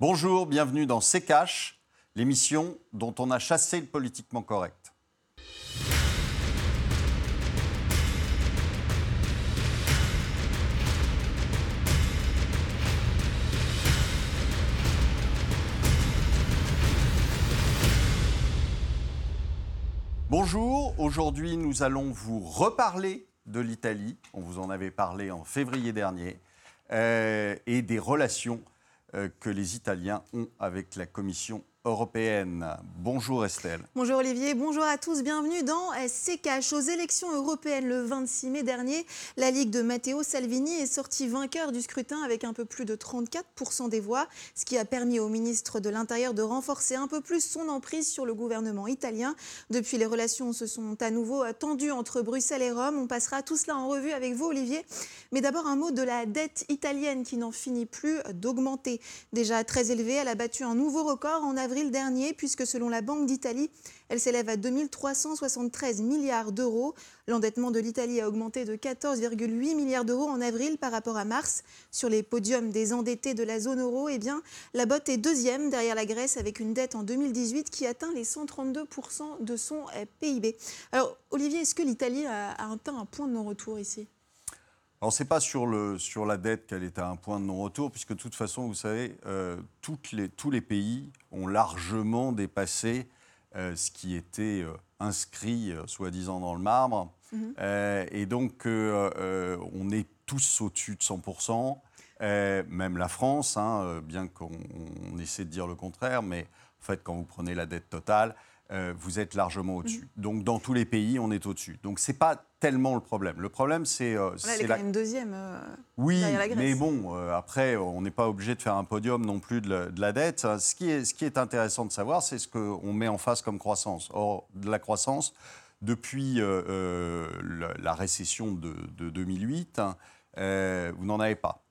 Bonjour, bienvenue dans C'est Cash, l'émission dont on a chassé le politiquement correct. Bonjour, aujourd'hui nous allons vous reparler de l'Italie, on vous en avait parlé en février dernier, euh, et des relations que les Italiens ont avec la Commission européenne. Bonjour Estelle. Bonjour Olivier, bonjour à tous, bienvenue dans CKH. Aux élections européennes le 26 mai dernier, la Ligue de Matteo Salvini est sortie vainqueur du scrutin avec un peu plus de 34% des voix, ce qui a permis au ministre de l'Intérieur de renforcer un peu plus son emprise sur le gouvernement italien. Depuis, les relations se sont à nouveau tendues entre Bruxelles et Rome. On passera tout cela en revue avec vous Olivier. Mais d'abord un mot de la dette italienne qui n'en finit plus d'augmenter. Déjà très élevée, elle a battu un nouveau record en avril dernier, puisque selon la Banque d'Italie, elle s'élève à 2373 milliards d'euros. L'endettement de l'Italie a augmenté de 14,8 milliards d'euros en avril par rapport à mars. Sur les podiums des endettés de la zone euro, eh bien, la botte est deuxième derrière la Grèce avec une dette en 2018 qui atteint les 132% de son eh, PIB. Alors, Olivier, est-ce que l'Italie a atteint un point de non-retour ici? Alors, ce n'est pas sur, le, sur la dette qu'elle est à un point de non-retour, puisque de toute façon, vous savez, euh, toutes les, tous les pays ont largement dépassé euh, ce qui était euh, inscrit, soi-disant, dans le marbre. Mhm. et donc, on est tous au-dessus de 100%, même la France, hein, bien qu'on essaie de dire le contraire, mais en fait, quand vous prenez la dette totale, vous êtes largement au-dessus. Mhm. Donc, dans tous les pays, on est au-dessus. Donc, ce n'est pas tellement le problème. Le problème, c'est. Euh, elle est quand même deuxième. Euh, oui, mais bon, euh, après, on n'est pas obligé de faire un podium non plus de la, dette. Ce qui, est, ce qui est intéressant de savoir, c'est ce qu'on met en face comme croissance. Or, de la croissance, depuis la, récession de, 2008, vous n'en avez pas.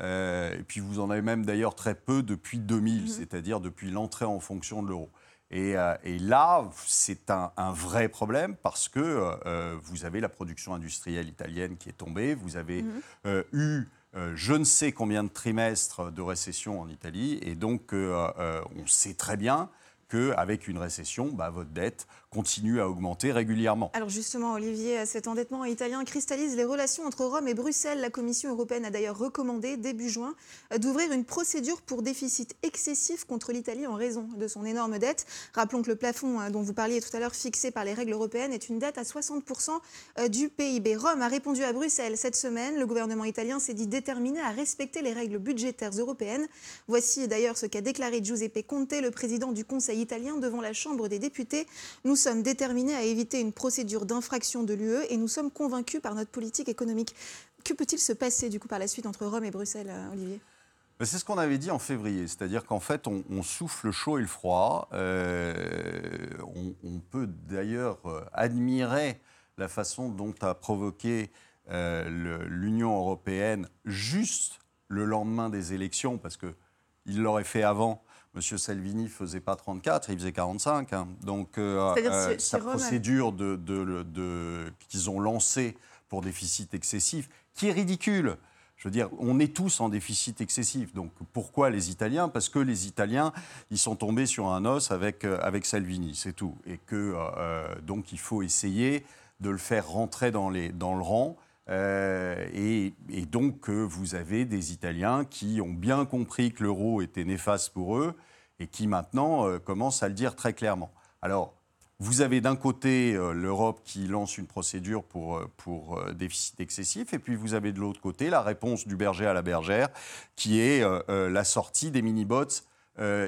et puis vous en avez même d'ailleurs très peu depuis 2000, mm-hmm. c'est-à-dire depuis l'entrée en fonction de l'euro. Euh, et, là, c'est un, vrai problème parce que euh, vous avez la production industrielle italienne qui est tombée, vous avez mhm. euh, eu je ne sais combien de trimestres de récession en Italie, et donc on sait très bien qu'avec une récession, bah, votre dette continue à augmenter régulièrement. Alors justement, Olivier, cet endettement italien cristallise les relations entre Rome et Bruxelles. La Commission européenne a d'ailleurs recommandé début juin d'ouvrir une procédure pour déficit excessif contre l'Italie en raison de son énorme dette. Rappelons que le plafond hein, dont vous parliez tout à l'heure, fixé par les règles européennes, est une dette à 60% euh, du PIB. Rome a répondu à Bruxelles cette semaine. Le gouvernement italien s'est dit déterminé à respecter les règles budgétaires européennes. Voici d'ailleurs ce qu'a déclaré Giuseppe Conte, le président du Conseil italien devant la Chambre des députés. Sommes déterminés à éviter une procédure d'infraction de l'UE et nous sommes convaincus par notre politique économique. Que peut-il se passer du coup par la suite entre Rome et Bruxelles, euh, Olivier? Ben, c'est ce qu'on avait dit en février, c'est-à-dire qu'en fait, on, souffle le chaud et le froid. Euh, on, peut d'ailleurs euh, admirer la façon dont a provoqué l'Union européenne juste le lendemain des élections, parce qu'il l'aurait fait avant, M. Salvini faisait pas 34, il faisait 45. Hein. Donc, euh, euh, sa procédure de, qu'ils ont lancée pour déficit excessif, qui est ridicule. Je veux dire, on est tous en déficit excessif. Donc pourquoi les Italiens? Parce que les Italiens, ils sont tombés sur un os avec, euh, avec Salvini, c'est tout. Et que donc il faut essayer de le faire rentrer dans, les, dans le rang. Et, et, donc vous avez des Italiens qui ont bien compris que l'euro était néfaste pour eux et qui maintenant euh, commence à le dire très clairement. Alors, vous avez d'un côté euh, l'Europe qui lance une procédure pour, euh, pour déficit excessif, et puis vous avez de l'autre côté la réponse du berger à la bergère, qui est la sortie des mini-bots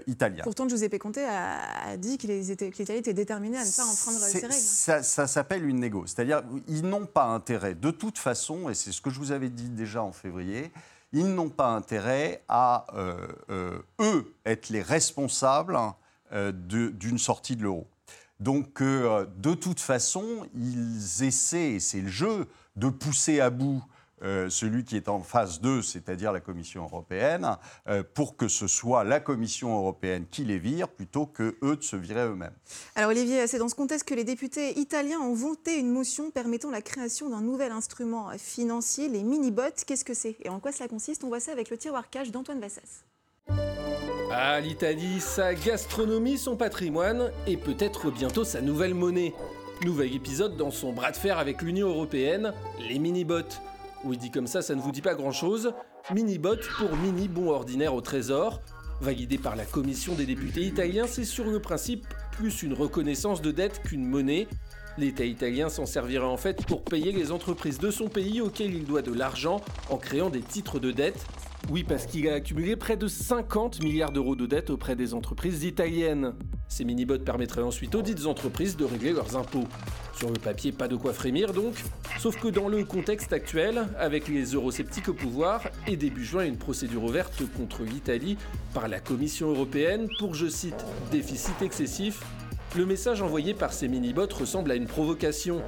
italiens. Pourtant, Giuseppe Conte a, dit que l'Italie était déterminée à ne pas enfreindre ces règles. Ça, ça s'appelle une négo. C'est-à-dire, ils n'ont pas intérêt, de toute façon, et c'est ce que je vous avais dit déjà en février, ils n'ont pas intérêt à, euh, euh, eux, être les responsables euh, d'une sortie de l'euro. Donc, de toute façon, ils essaient, et c'est le jeu, de pousser à bout euh, celui qui est en phase 2, c'est-à-dire la Commission européenne, euh, pour que ce soit la Commission européenne qui les vire plutôt que eux de se virer eux-mêmes. Alors Olivier, c'est dans ce contexte que les députés italiens ont voté une motion permettant la création d'un nouvel instrument financier, les mini-bots. Qu'est-ce que c'est et en quoi cela consiste? On voit ça avec le tiroir cash d'Antoine Vassas. Ah, l'Italie, sa gastronomie, son patrimoine et peut-être bientôt sa nouvelle monnaie. Nouvel épisode dans son bras de fer avec l'Union Européenne, les mini-bots. Oui, dit comme ça, ça ne vous dit pas grand-chose. Mini-bot pour mini bon ordinaire au trésor. Validé par la commission des députés italiens, c'est sur le principe plus une reconnaissance de dette qu'une monnaie. L'État italien s'en servira en fait pour payer les entreprises de son pays auxquelles il doit de l'argent en créant des titres de dette. Oui, parce qu'il a accumulé près de 50 milliards d'euros de dettes auprès des entreprises italiennes. Ces mini-bots permettraient ensuite aux dites entreprises de régler leurs impôts. Sur le papier, pas de quoi frémir donc, sauf que dans le contexte actuel, avec les eurosceptiques au pouvoir, et début juin une procédure ouverte contre l'Italie par la Commission européenne pour, je cite, déficit excessif, le message envoyé par ces mini-bots ressemble à une provocation.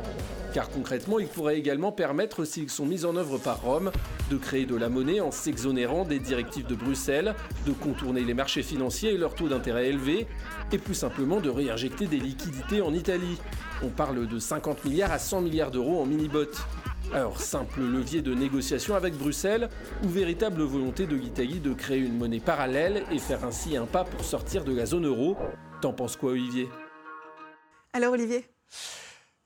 Car concrètement, il pourrait également permettre, s'ils sont mis en œuvre par Rome, de créer de la monnaie en s'exonérant des directives de Bruxelles, de contourner les marchés financiers et leurs taux d'intérêt élevés, et plus simplement de réinjecter des liquidités en Italie. On parle de 50 milliards à 100 milliards d'euros en mini-bots. Alors, simple levier de négociation avec Bruxelles ou véritable volonté de l'Italie de créer une monnaie parallèle et faire ainsi un pas pour sortir de la zone euro? T'en penses quoi, Olivier? Alors Olivier?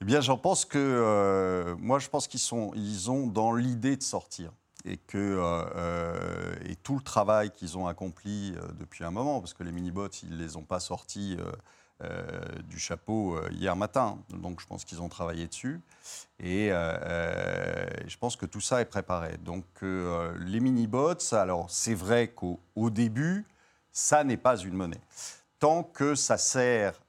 Eh bien, j'en pense que euh, moi, je pense qu'ils sont, ils ont dans l'idée de sortir et que euh, euh, et tout le travail qu'ils ont accompli depuis un moment, parce que les mini-bots, ils les ont pas sortis du chapeau hier matin, donc je pense qu'ils ont travaillé dessus et je pense que tout ça est préparé. Donc les mini-bots, alors c'est vrai qu'au début, ça n'est pas une monnaie. Tant que ça sert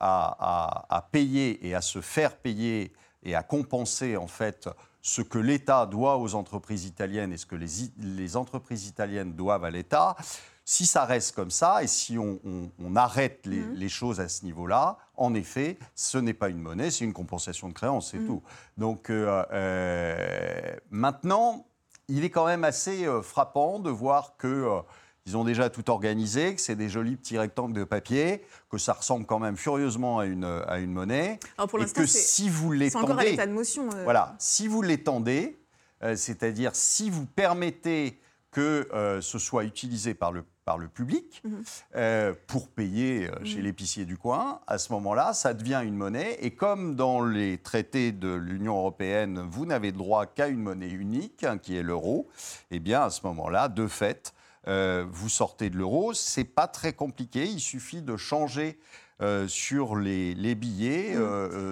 à, payer et à se faire payer et à compenser en fait ce que l'État doit aux entreprises italiennes et ce que les, entreprises italiennes doivent à l'État, si ça reste comme ça et si on, arrête mhm. les, choses à ce niveau-là, en effet, ce n'est pas une monnaie, c'est une compensation de créance, c'est mhm. tout. Donc euh, euh, maintenant, il est quand même assez euh, frappant de voir que ils ont déjà tout organisé, que c'est des jolis petits rectangles de papier, que ça ressemble quand même furieusement à une, à une monnaie. pour et que si vous l'étendez. encore à l'état de motion. Euh. Voilà, si vous l'étendez, euh, c'est-à-dire si vous permettez que euh, ce soit utilisé par le, par le public mhm. pour payer chez mhm. l'épicier du coin, à ce moment-là, ça devient une monnaie. Et comme dans les traités de l'Union européenne, vous n'avez droit qu'à une monnaie unique, hein, qui est l'euro, eh bien, à ce moment-là, de fait, euh, vous sortez de l'euro. C'est pas très compliqué. Il suffit de changer euh, sur les, billets,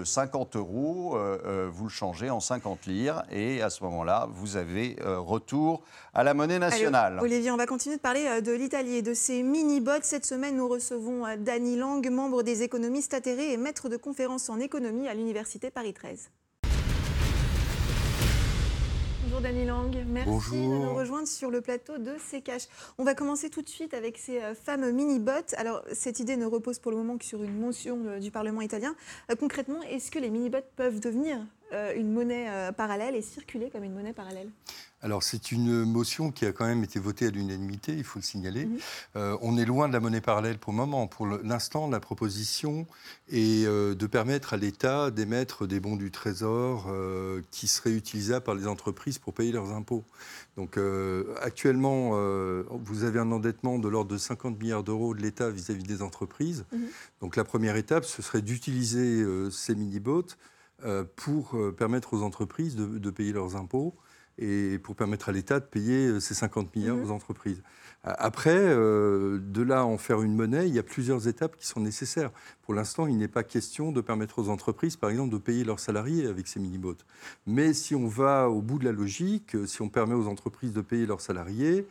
50 mmh. euh, euros, vous le changez en 50 lires et à ce moment-là, vous avez retour à la monnaie nationale. Olivier, on va continuer de parler de l'Italie et de ces mini-bots. Cette semaine, nous recevons Dany Lang, membre des économistes atterrés et maître de conférences en économie à l'Université Paris 13. Lang, merci de nous rejoindre sur le plateau de CKH. On va commencer tout de suite avec ces euh, fameux mini-bots. Alors, cette idée ne repose pour le moment que sur une motion euh, du Parlement italien. Euh, concrètement, est-ce que les mini-bots peuvent devenir une monnaie parallèle et circuler comme une monnaie parallèle? Alors c'est une motion qui a quand même été votée à l'unanimité, il faut le signaler. Mhm. Euh, on est loin de la monnaie parallèle pour le moment. Pour l'instant, la proposition est euh, de permettre à l'État d'émettre des bons du Trésor euh, qui seraient utilisables par les entreprises pour payer leurs impôts. Donc actuellement, vous avez un endettement de l'ordre de 50 milliards d'euros de l'État vis-à-vis des entreprises. Mhm. Donc la première étape, ce serait d'utiliser ces mini-boats pour permettre aux entreprises de payer leurs impôts et pour permettre à l'État de payer euh, ces 50 milliards mhm. aux entreprises. Après, euh, de là à en faire une monnaie, il y a plusieurs étapes qui sont nécessaires. Pour l'instant, il n'est pas question de permettre aux entreprises, par exemple, de payer leurs salariés avec ces mini-bots. Mais si on va au bout de la logique, si on permet aux entreprises de payer leurs salariés,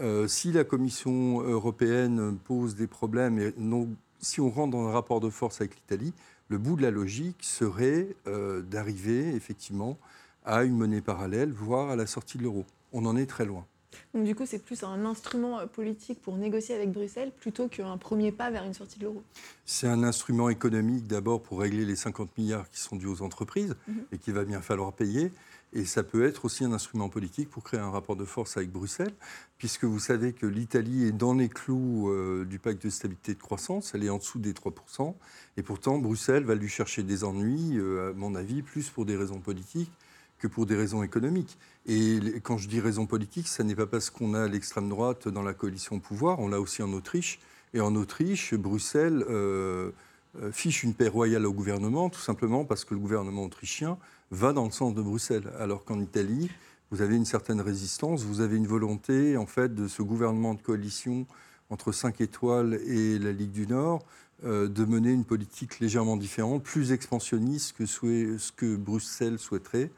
euh, si la Commission européenne pose des problèmes, et non, si on rentre dans un rapport de force avec l'Italie, le bout de la logique serait d'arriver effectivement à une monnaie parallèle, voire à la sortie de l'euro. On en est très loin. Donc du coup, c'est plus un instrument euh, politique pour négocier avec Bruxelles plutôt qu'un premier pas vers une sortie de l'euro. C'est un instrument économique d'abord pour régler les 50 milliards qui sont dus aux entreprises mhm. et qu'il va bien falloir payer. Et ça peut être aussi un instrument politique pour créer un rapport de force avec Bruxelles, puisque vous savez que l'Italie est dans les clous euh, du pacte de stabilité et de croissance, elle est en dessous des 3%, et pourtant Bruxelles va lui chercher des ennuis, euh, à mon avis, plus pour des raisons politiques que pour des raisons économiques. Et quand je dis raison politique, ça n'est pas parce qu'on a l'extrême droite dans la coalition au pouvoir, on l'a aussi en Autriche. Et en Autriche, Bruxelles euh, euh, fiche une paix royale au gouvernement, tout simplement parce que le gouvernement autrichien va dans le sens de Bruxelles. Alors qu'en Italie, vous avez une certaine résistance, vous avez une volonté, en fait, de ce gouvernement de coalition entre 5 étoiles et la Ligue du Nord, euh, de mener une politique légèrement différente, plus expansionniste que ce que Bruxelles souhaiterait.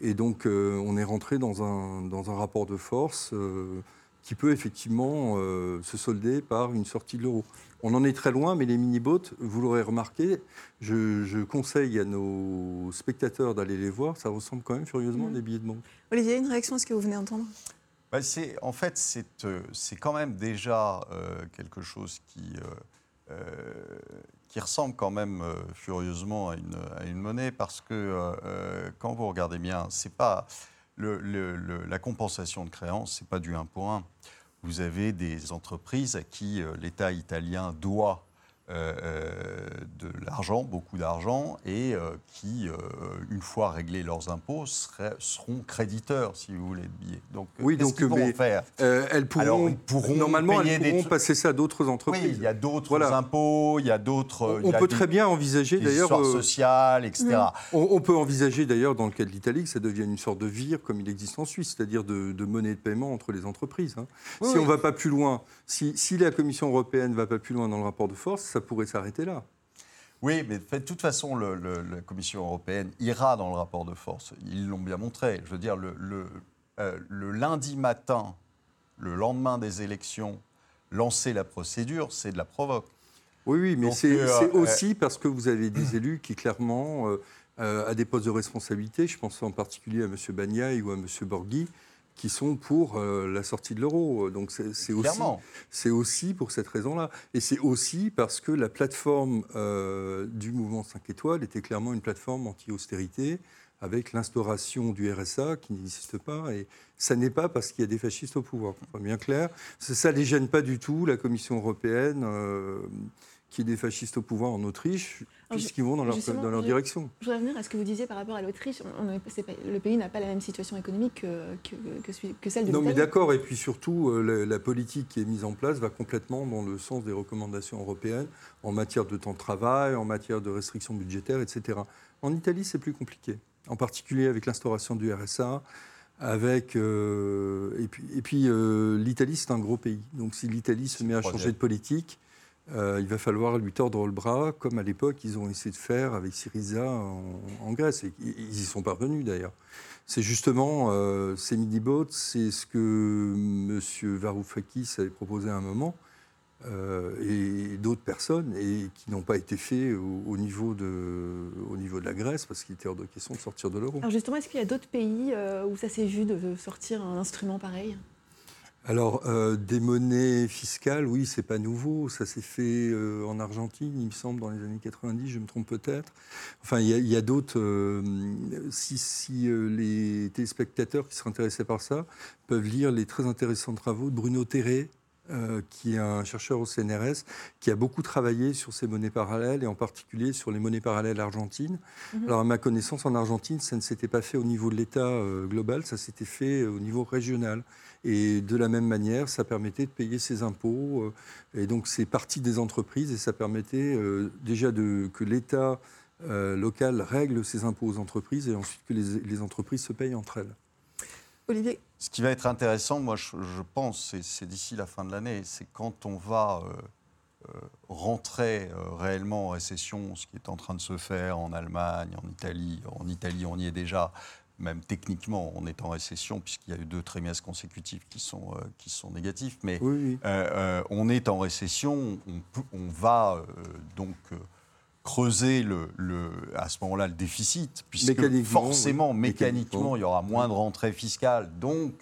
Et donc, euh, on est rentré dans un, dans un rapport de force euh, qui peut effectivement se solder par une sortie de l'euro. On en est très loin, mais les mini-boats, vous l'aurez remarqué, je, conseille à nos spectateurs d'aller les voir. Ça ressemble quand même furieusement à des billets de banque. Olivier, une réaction à ce que vous venez d'entendre? Bah, En fait, c'est quand même déjà quelque chose qui euh, qui ressemble quand même euh, furieusement à une, à une, monnaie parce que euh, quand vous regardez bien, c'est pas la compensation de créances, c'est pas du 1 pour 1. Vous avez des entreprises à qui l'État italien doit euh, euh, de l'argent, beaucoup d'argent, et euh, qui, une fois réglés leurs impôts, seront créditeurs, si vous voulez, de billets. Donc, oui, donc, qu'ils pourront faire? elles pourront, pourront normalement, elles pourront passer ça à d'autres entreprises. Oui, il y a d'autres impôts, il y a d'autres. On, peut très bien envisager d'ailleurs. sociales, etc. On, peut envisager d'ailleurs, dans le cas de l'Italie, que ça devienne une sorte de vire comme il existe en Suisse, c'est-à-dire de, monnaie de paiement entre les entreprises. Hein. si on ne va pas plus loin, si, si la Commission européenne ne va pas plus loin dans le rapport de force, ça pourrait s'arrêter là. Oui, mais de toute façon, la Commission européenne ira dans le rapport de force. Ils l'ont bien montré. Je veux dire, le, euh, lundi matin, le lendemain des élections, lancer la procédure, c'est de la provoque. Oui, oui, mais c'est euh, aussi parce que vous avez des élus qui, clairement, euh, à des postes de responsabilité, je pense en particulier à M. Bagnaï ou à M. Borghi, qui sont pour euh, la sortie de l'euro. Donc c'est aussi, c'est aussi pour cette raison-là. Et c'est aussi parce que la plateforme euh, du mouvement 5 étoiles était clairement une plateforme anti-austérité avec l'instauration du RSA qui n'existe pas. Et ça n'est pas parce qu'il y a des fascistes au pouvoir. Bien clair. Ça ne les gêne pas du tout, la Commission européenne. Euh, qui est des fascistes au pouvoir en Autriche, puisqu'ils vont dans leur, dans leur direction? Je voudrais revenir à ce que vous disiez par rapport à l'Autriche. Le pays n'a pas la même situation économique que, que, que celle de Non, mais d'accord. Et puis surtout, euh, la, politique qui est mise en place va complètement dans le sens des recommandations européennes en matière de temps de travail, en matière de restrictions budgétaires, etc. En Italie, c'est plus compliqué. En particulier avec l'instauration du RSA, avec euh, et puis, et puis euh, l'Italie c'est un gros pays. Donc si l'Italie se met à changer de politique, euh, il va falloir lui tordre le bras, comme à l'époque ils ont essayé de faire avec Syriza en, Grèce. Et ils y sont parvenus d'ailleurs. C'est justement euh, ces mini-boats, c'est ce que M. Varoufakis avait proposé à un moment, euh, et d'autres personnes, et qui n'ont pas été faits au, niveau de, au niveau de la Grèce, parce qu'il était hors de question de sortir de l'euro. Alors justement, est-ce qu'il y a d'autres pays où ça s'est vu de sortir un instrument pareil? Alors, euh, des monnaies fiscales, oui, c'est pas nouveau. Ça s'est fait euh, en Argentine, il me semble, dans les années 90, je me trompe peut-être. Enfin, il y a, d'autres. Euh, si, les téléspectateurs qui seraient intéressés par ça peuvent lire les très intéressants travaux de Bruno Terré, qui est un chercheur au CNRS, qui a beaucoup travaillé sur ces monnaies parallèles et en particulier sur les monnaies parallèles argentines. Mhm. Alors, à ma connaissance, en Argentine, ça ne s'était pas fait au niveau de l'État global, ça s'était fait au niveau régional. Et de la même manière, ça permettait de payer ses impôts. Euh, et donc, c'est parti des entreprises et ça permettait euh, déjà de, que l'État euh, local règle ses impôts aux entreprises et ensuite que les, entreprises se payent entre elles. Olivier Ce qui va être intéressant, moi, je, pense, c'est d'ici la fin de l'année, c'est quand on va rentrer réellement en récession, ce qui est en train de se faire en Allemagne, en Italie. En Italie, on y est déjà même techniquement, on est en récession, puisqu'il y a eu deux trimestres consécutifs qui sont, euh, qui sont négatifs. Mais euh, euh, on est en récession, on, on va donc creuser le, le, à ce moment-là le déficit, puisque forcément, mécaniquement, il y aura moins de rentrées fiscales. Donc,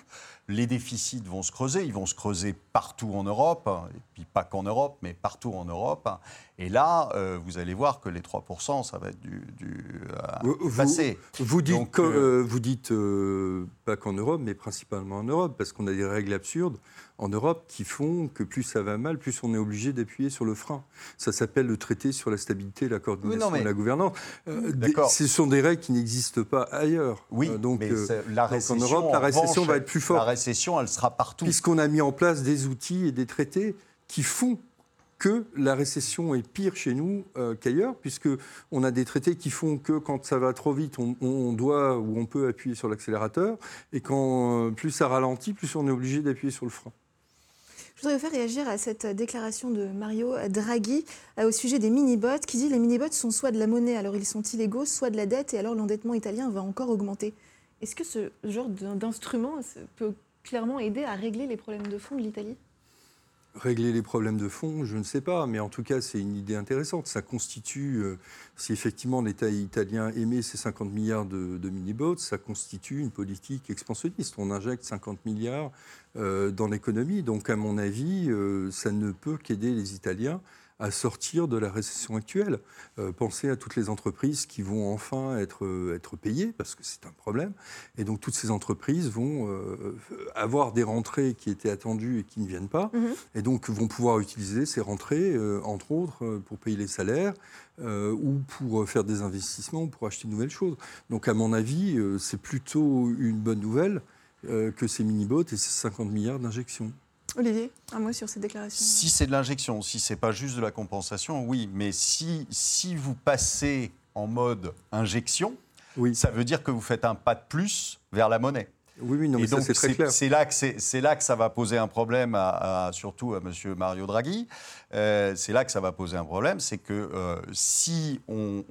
les déficits vont se creuser, ils vont se creuser partout en Europe, puis pas qu'en Europe, mais partout en Europe. Et là, euh, vous allez voir que les 3%, ça va être du, du vous, passé. Vous dites, vous dites pas qu'en Europe, mais principalement en Europe, parce qu'on a des règles absurdes en Europe qui font que plus ça va mal, plus on est obligé d'appuyer sur le frein. Ça s'appelle le traité sur la stabilité, la coordination et la gouvernance. Euh, ce sont des règles qui n'existent pas ailleurs. Oui, euh, donc, euh, la récession, en Europe, la récession va être plus forte. La récession, elle sera partout. Puisqu'on a mis en place des outils et des traités qui font que la récession est pire chez nous qu'ailleurs, puisqu'on a des traités qui font que quand ça va trop vite, on, on doit ou on peut appuyer sur l'accélérateur, et quand plus ça ralentit, plus on est obligé d'appuyer sur le frein. Je voudrais vous faire réagir à cette déclaration de Mario Draghi euh, au sujet des mini-bots, qui dit les mini-bots sont soit de la monnaie, alors ils sont illégaux, soit de la dette, et alors l'endettement italien va encore augmenter. Est-ce que ce genre d'instrument peut clairement aider à régler les problèmes de fond de l'Italie? Régler les problèmes de fond, je ne sais pas, mais en tout cas, c'est une idée intéressante. Ça constitue, euh, si effectivement l'État italien émet ces 50 milliards de, de mini-bots, ça constitue une politique expansionniste. On injecte 50 milliards euh, dans l'économie. Donc, à mon avis, euh, ça ne peut qu'aider les Italiens à sortir de la récession actuelle. Euh, pensez à toutes les entreprises qui vont enfin être, être payées, parce que c'est un problème. Et donc toutes ces entreprises vont avoir des rentrées qui étaient attendues et qui ne viennent pas, mhm. et donc vont pouvoir utiliser ces rentrées, entre autres, pour payer les salaires. ou pour faire des investissements, ou pour acheter de nouvelles choses. Donc, à mon avis, c'est plutôt une bonne nouvelle euh, que ces mini-bots et ces 50 milliards d'injections. Olivier, un mot sur ces déclarations Si c'est de l'injection, si c'est pas juste de la compensation, oui. Mais si, si vous passez en mode injection, oui. ça veut dire que vous faites un pas de plus vers la monnaie. Oui, oui, non, mais c'est très clair. C'est là, que c'est là que ça va poser un problème, à, surtout à M. Mario Draghi. Euh, c'est là que ça va poser un problème, c'est que euh, si on,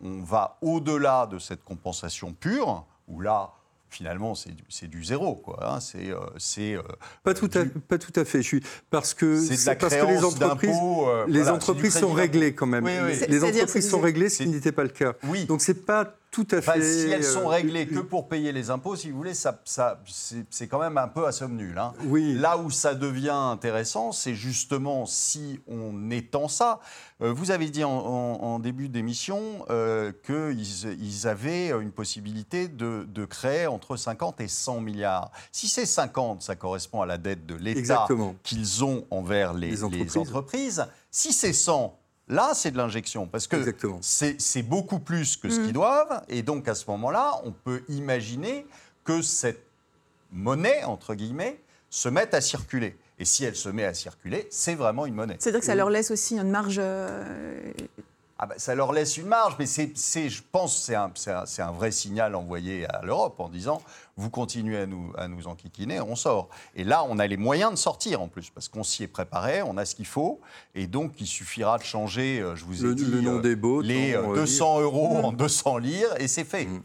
on va au-delà de cette compensation pure, où là, finalement, c'est du, zéro. Quoi, hein. C'est, euh, c'est, euh, pas, tout à, pas tout à fait. Je suis, parce que, c'est parce que les entreprises, euh, les entreprises sont réglées quand même. Les entreprises sont réglées, ce qui n'était pas le cas. Oui. Donc c'est pas tout à fait. si elles sont réglées que pour payer les impôts, si vous voulez, ça, ça c'est quand même un peu à somme nulle. Hein. Oui. Là où ça devient intéressant, c'est justement si on étend ça. Euh, vous avez dit en, début d'émission euh, qu'ils ils avaient une possibilité de, de, créer entre 50 et 100 milliards. Si c'est 50, ça correspond à la dette de l'État qu'ils ont envers les, les entreprises. Les entreprises. Si c'est 100, Là, c'est de l'injection, parce que c'est beaucoup plus que ce qu'ils mm. doivent, et donc à ce moment-là, on peut imaginer que cette monnaie, entre guillemets, se mette à circuler. Et si elle se met à circuler, c'est vraiment une monnaie. C'est-à-dire que ça leur laisse aussi une marge euh, ah ben, ça leur laisse une marge, mais c'est, je pense que c'est un, un, vrai signal envoyé à l'Europe en disant vous continuez à nous, à nous enquiquiner, on sort. Et là, on a les moyens de sortir en plus, parce qu'on s'y est préparé, on a ce qu'il faut, et donc il suffira de changer, euh, je vous ai dit, le nom des bots, les 200 euh, euros en 200 lires, et c'est fait. Mmh.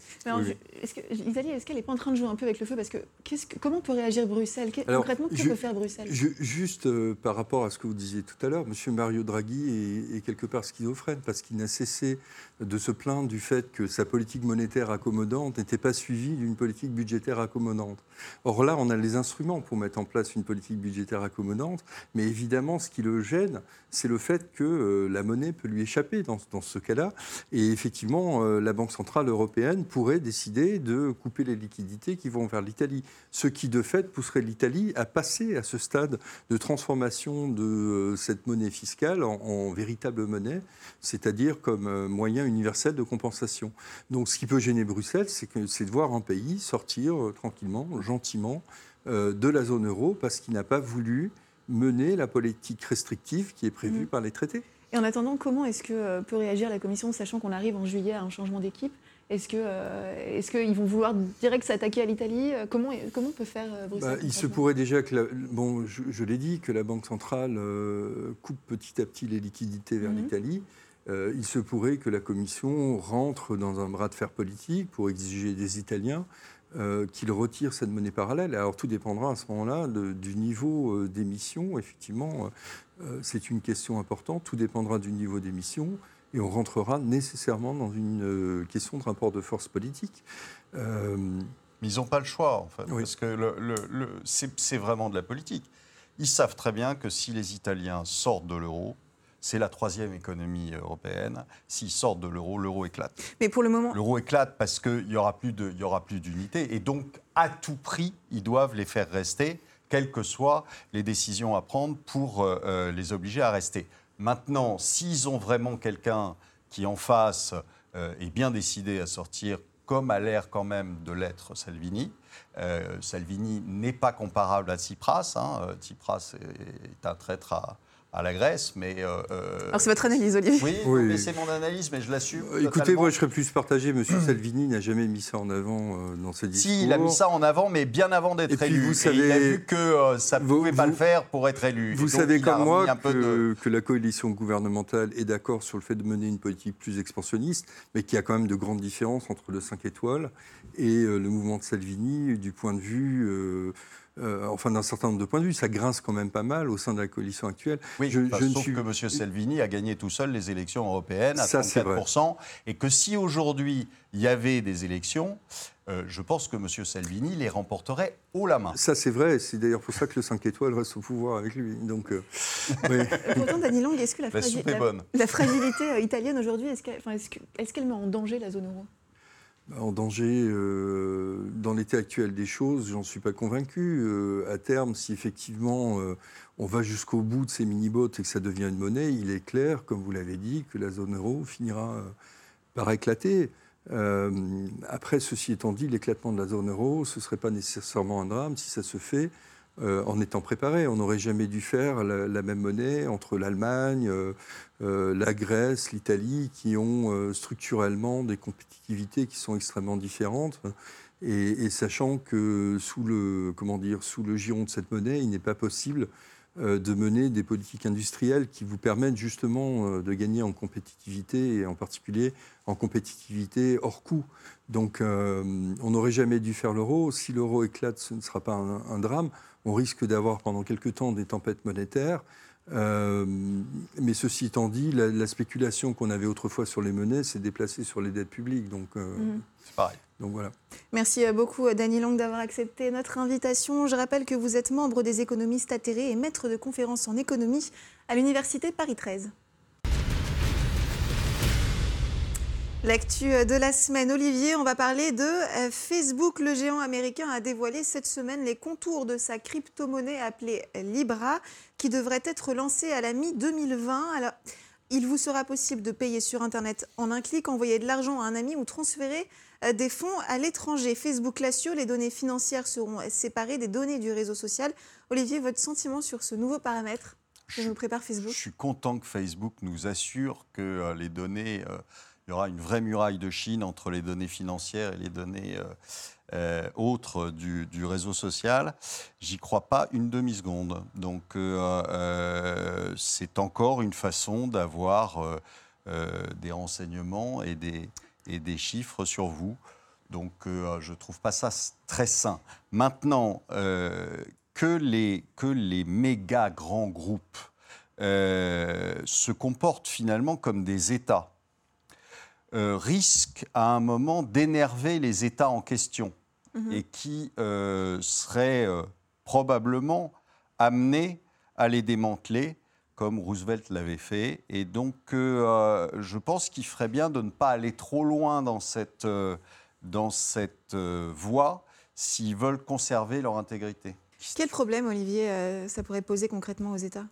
est-ce que, est-ce qu'elle n'est pas en train de jouer un peu avec le feu Parce que, que comment peut réagir Bruxelles? Concrètement, que peut faire Bruxelles? Juste euh, par rapport à ce que vous disiez tout à l'heure, M. Mario Draghi est, est quelque part schizophrène, parce qu'il n'a cessé de se plaindre du fait que sa politique monétaire accommodante n'était pas suivie d'une politique budgétaire accommodante. Or là, on a les instruments pour mettre en place une politique budgétaire accommodante, mais évidemment, ce qui le gêne, c'est le fait que euh, la monnaie peut lui échapper dans, ce cas-là. Et effectivement, euh, la Banque centrale européenne pourrait décider de couper les liquidités qui vont vers l'Italie, ce qui de fait pousserait l'Italie à passer à ce stade de transformation de euh, cette monnaie fiscale en, en véritable monnaie, c'est-à-dire comme moyen universelle de compensation. Donc ce qui peut gêner Bruxelles, c'est de voir un pays sortir euh, tranquillement, gentiment, euh, de la zone euro parce qu'il n'a pas voulu mener la politique restrictive qui est prévue mmh. par les traités. Et en attendant, comment est-ce que euh, peut réagir la Commission, sachant qu'on arrive en juillet à un changement d'équipe? Est-ce qu'ils est qu'ils vont vouloir direct s'attaquer à l'Italie? Comment, comment peut faire Bruxelles bah, Il se pourrait déjà que, bon, je, l'ai dit, que la Banque centrale coupe petit à petit les liquidités vers mmh. l'Italie. Euh, il se pourrait que la Commission rentre dans un bras de fer politique pour exiger des Italiens euh, qu'ils retirent cette monnaie parallèle. Alors tout dépendra à ce moment-là du niveau euh, d'émission. Effectivement, c'est une question importante. Tout dépendra du niveau d'émission et on rentrera nécessairement dans une question de rapport de force politique. Mais ils n'ont pas le choix, en fait, parce que c'est vraiment de la politique Ils savent très bien que si les Italiens sortent de l'euro, c'est la troisième économie européenne. S'ils sortent de l'euro, l'euro éclate. Mais pour le moment, L'euro éclate parce qu'il n'y aura plus de- il y aura plus d'unité. Et donc, à tout prix, ils doivent les faire rester, quelles que soient les décisions à prendre pour euh, euh, les obliger à rester. Maintenant, s'ils ont vraiment quelqu'un qui, en face, euh, est bien décidé à sortir, comme a l'air quand même de l'être Salvini, euh, Salvini n'est pas comparable à Tsipras. hein. Euh, Tsipras est, est un traître à, à la Grèce, mais... euh, euh, alors c'est votre analyse, Olivier. oui, Oui. mais c'est mon analyse, mais je l'assume. Euh, Écoutez, moi je serais plus partagé. Monsieur Salvini n'a jamais mis ça en avant euh, dans ses discours. Si, il a mis ça en avant, mais bien avant d'être Et puis, élu. vous Et il a savez- vu que euh, ça ne Vous- pouvait pas le faire pour être élu. Vous donc, savez comme moi de- que, que la coalition gouvernementale est d'accord sur le fait de mener une politique plus expansionniste, mais qu'il y a quand même de grandes différences entre le 5 étoiles et euh, le mouvement de Salvini du point de vue, euh, enfin d'un certain nombre de points de vue. Ça grince quand même pas mal au sein de la coalition actuelle. Oui, Je- je sauf suis- que M. Salvini a gagné tout seul les élections européennes à Ça, c'est 34%. Et que si aujourd'hui il y avait des élections, euh, je pense que M. Salvini les remporterait haut la main. Ça c'est vrai, c'est d'ailleurs pour ça que le 5 étoiles reste au pouvoir avec lui. Donc, euh, oui. Pourtant, Dany Long, est-ce que la, La est fragilité euh, italienne aujourd'hui, est-ce qu'elle qu'elle met en danger la zone euro? En danger, euh, dans l'état actuel des choses, j'en suis pas convaincu. Euh, à terme, si effectivement euh, on va jusqu'au bout de ces mini-bots et que ça devient une monnaie, il est clair, comme vous l'avez dit, que la zone euro finira par éclater. Après, ceci étant dit, l'éclatement de la zone euro, ce ne serait pas nécessairement un drame si ça se fait euh, en étant préparé. On n'aurait jamais dû faire la, même monnaie entre l'Allemagne, euh, euh, la Grèce, l'Italie, qui ont structurellement des compétitivités qui sont extrêmement différentes. Et, sachant que sous le, comment dire, sous le giron de cette monnaie, il n'est pas possible de mener des politiques industrielles qui vous permettent justement de gagner en compétitivité et en particulier en compétitivité hors coût. Donc on n'aurait jamais dû faire l'euro. Si l'euro éclate, ce ne sera pas un drame. On risque d'avoir pendant quelques temps des tempêtes monétaires. Euh, mais ceci étant dit, la, la spéculation qu'on avait autrefois sur les monnaies s'est déplacée sur les dettes publiques. Donc, euh, Mhm. C'est pareil. donc voilà. Merci euh, beaucoup, Dany Long, d'avoir accepté notre invitation. Je rappelle que vous êtes membre des économistes atterrés et maître de conférences en économie à l'Université Paris 13. L'actu euh, de la semaine, Olivier, on va parler de euh, Facebook. Le géant américain a dévoilé cette semaine les contours de sa crypto-monnaie appelée Libra, qui devrait être lancée à la mi-2020. Alors, il vous sera possible de payer sur Internet en un clic, envoyer de l'argent à un ami ou transférer euh, des fonds à l'étranger. Facebook l'assure, les données financières seront séparées des données du réseau social. Olivier, votre sentiment sur ce nouveau paramètre que nous prépare Je Facebook? suis content que Facebook nous assure que les données, euh, il y aura une vraie muraille de Chine entre les données financières et les données euh, euh, autres du, réseau social. J'y crois pas une demi-seconde. Donc euh, c'est encore une façon d'avoir des renseignements et des, et des chiffres sur vous. Donc je trouve pas ça très sain. Maintenant, que les, que les méga grands groupes se comportent finalement comme des États, euh, risquent à un moment d'énerver les États en question Mhm. et qui euh, seraient euh, probablement amenés à les démanteler comme Roosevelt l'avait fait. Et donc, je pense qu'il ferait bien de ne pas aller trop loin dans cette, dans cette voie s'ils veulent conserver leur intégrité. Quel problème, Olivier, ça pourrait poser concrètement aux États?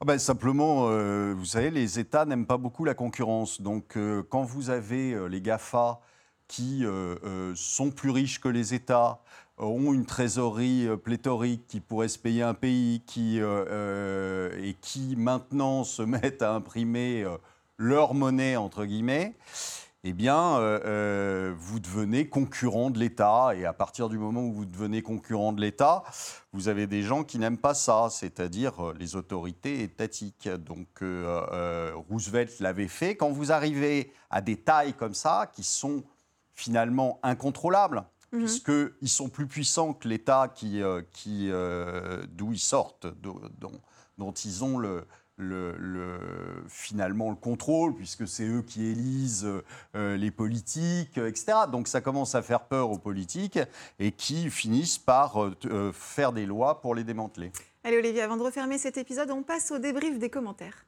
Ah ben, simplement, euh, vous savez, les États n'aiment pas beaucoup la concurrence. Donc, euh, quand vous avez euh, les GAFA qui sont plus riches que les États, ont une trésorerie pléthorique qui pourrait se payer un pays, qui, et qui maintenant se mettent à imprimer leur monnaie, entre guillemets, eh bien, euh, euh, vous devenez concurrent de l'État. Et à partir du moment où vous devenez concurrent de l'État, vous avez des gens qui n'aiment pas ça, c'est-à-dire euh, les autorités étatiques. Donc, euh, euh, Roosevelt l'avait fait. Quand vous arrivez à des tailles comme ça, qui sont finalement incontrôlables, Mhm. puisqu'ils sont plus puissants que l'État qui, qui, d'où ils sortent, dont ils ont le, le, finalement le contrôle, puisque c'est eux qui élisent euh, les politiques, etc. Donc ça commence à faire peur aux politiques et qui finissent par euh, euh, faire des lois pour les démanteler. Allez Olivier, avant de refermer cet épisode, on passe au débrief des commentaires.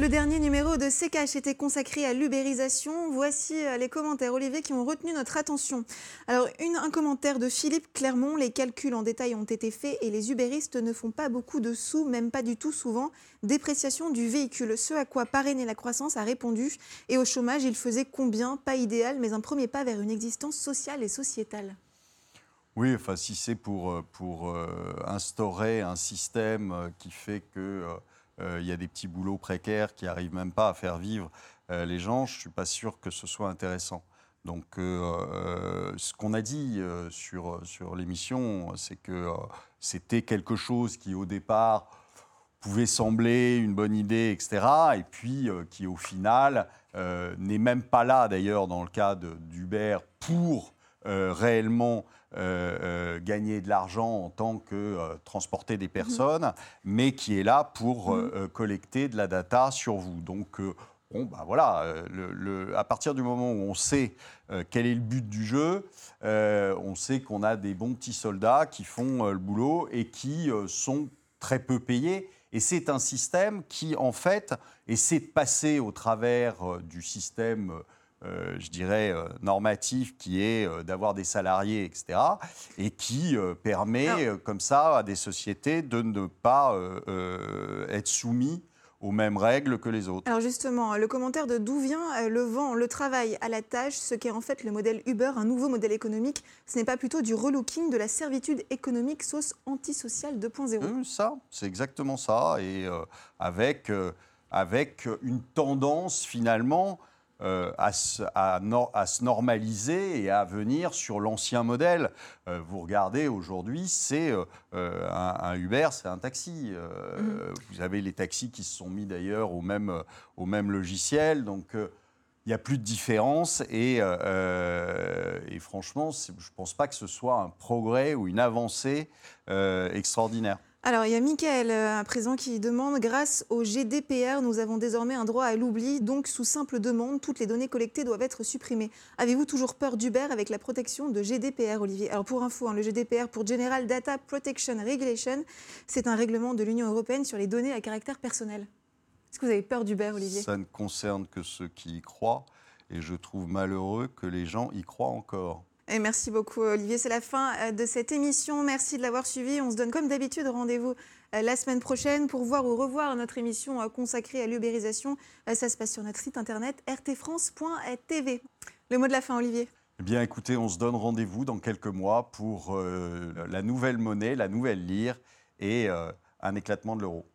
Le dernier numéro de CKH était consacré à l'ubérisation. Voici euh, les commentaires, Olivier, qui ont retenu notre attention. Alors, un commentaire de Philippe Clermont. Les calculs en détail ont été faits et les ubéristes ne font pas beaucoup de sous, même pas du tout souvent. Dépréciation du véhicule. Ce à quoi parrainer la croissance a répondu. Et au chômage, il faisait combien? Pas idéal, mais un premier pas vers une existence sociale et sociétale. Oui, enfin, si c'est pour, euh, euh, instaurer un système qui fait que il y a des petits boulots précaires qui n'arrivent même pas à faire vivre euh, les gens, je ne suis pas sûr que ce soit intéressant. Donc, euh, ce qu'on a dit sur, sur l'émission, c'est que c'était quelque chose qui, au départ, pouvait sembler une bonne idée, etc., et puis qui, au final, n'est même pas là, d'ailleurs, dans le cas d'Uber, pour réellement euh, euh, gagner de l'argent en tant que euh, transporter des personnes, mais qui est là pour mhm. collecter de la data sur vous. Donc, Bon, ben voilà, le, à partir du moment où on sait quel est le but du jeu, on sait qu'on a des bons petits soldats qui font le boulot et qui sont très peu payés. Et c'est un système qui, en fait, essaie de passer au travers du système euh, je dirais, euh, normatif qui est euh, d'avoir des salariés, etc., et qui permet comme ça à des sociétés de ne pas être soumis aux mêmes règles que les autres. Alors justement, le commentaire de d'où vient le vent, le travail à la tâche, ce qu'est en fait le modèle Uber, un nouveau modèle économique, ce n'est pas plutôt du relooking de la servitude économique sauce antisociale 2.0 Ça, c'est exactement ça, et avec, avec une tendance finalement euh, à, se normaliser et à venir sur l'ancien modèle. Euh, vous regardez aujourd'hui, c'est euh, un, Uber, c'est un taxi. Mm-hmm. Vous avez les taxis qui se sont mis d'ailleurs au même, au même logiciel. Donc il n'y a plus de différence et, et franchement, je ne pense pas que ce soit un progrès ou une avancée extraordinaire. Alors, il y a Michael euh, à présent qui demande Grâce au GDPR, nous avons désormais un droit à l'oubli, donc sous simple demande, toutes les données collectées doivent être supprimées. Avez-vous toujours peur d'Uber avec la protection de GDPR, Olivier? Alors, pour info, hein, le GDPR, pour General Data Protection Regulation, c'est un règlement de l'Union européenne sur les données à caractère personnel. Est-ce que vous avez peur d'Uber, Olivier? Ça ne concerne que ceux qui y croient, et je trouve malheureux que les gens y croient encore merci beaucoup Olivier, c'est la fin euh, de cette émission. Merci de l'avoir suivi. On se donne comme d'habitude rendez-vous euh, la semaine prochaine pour voir ou revoir notre émission euh, consacrée à l'ubérisation. Ça se passe sur notre site internet rtfrance.tv. Le mot de la fin Olivier. Eh bien écoutez, on se donne rendez-vous dans quelques mois pour la nouvelle monnaie, la nouvelle lire et un éclatement de l'euro.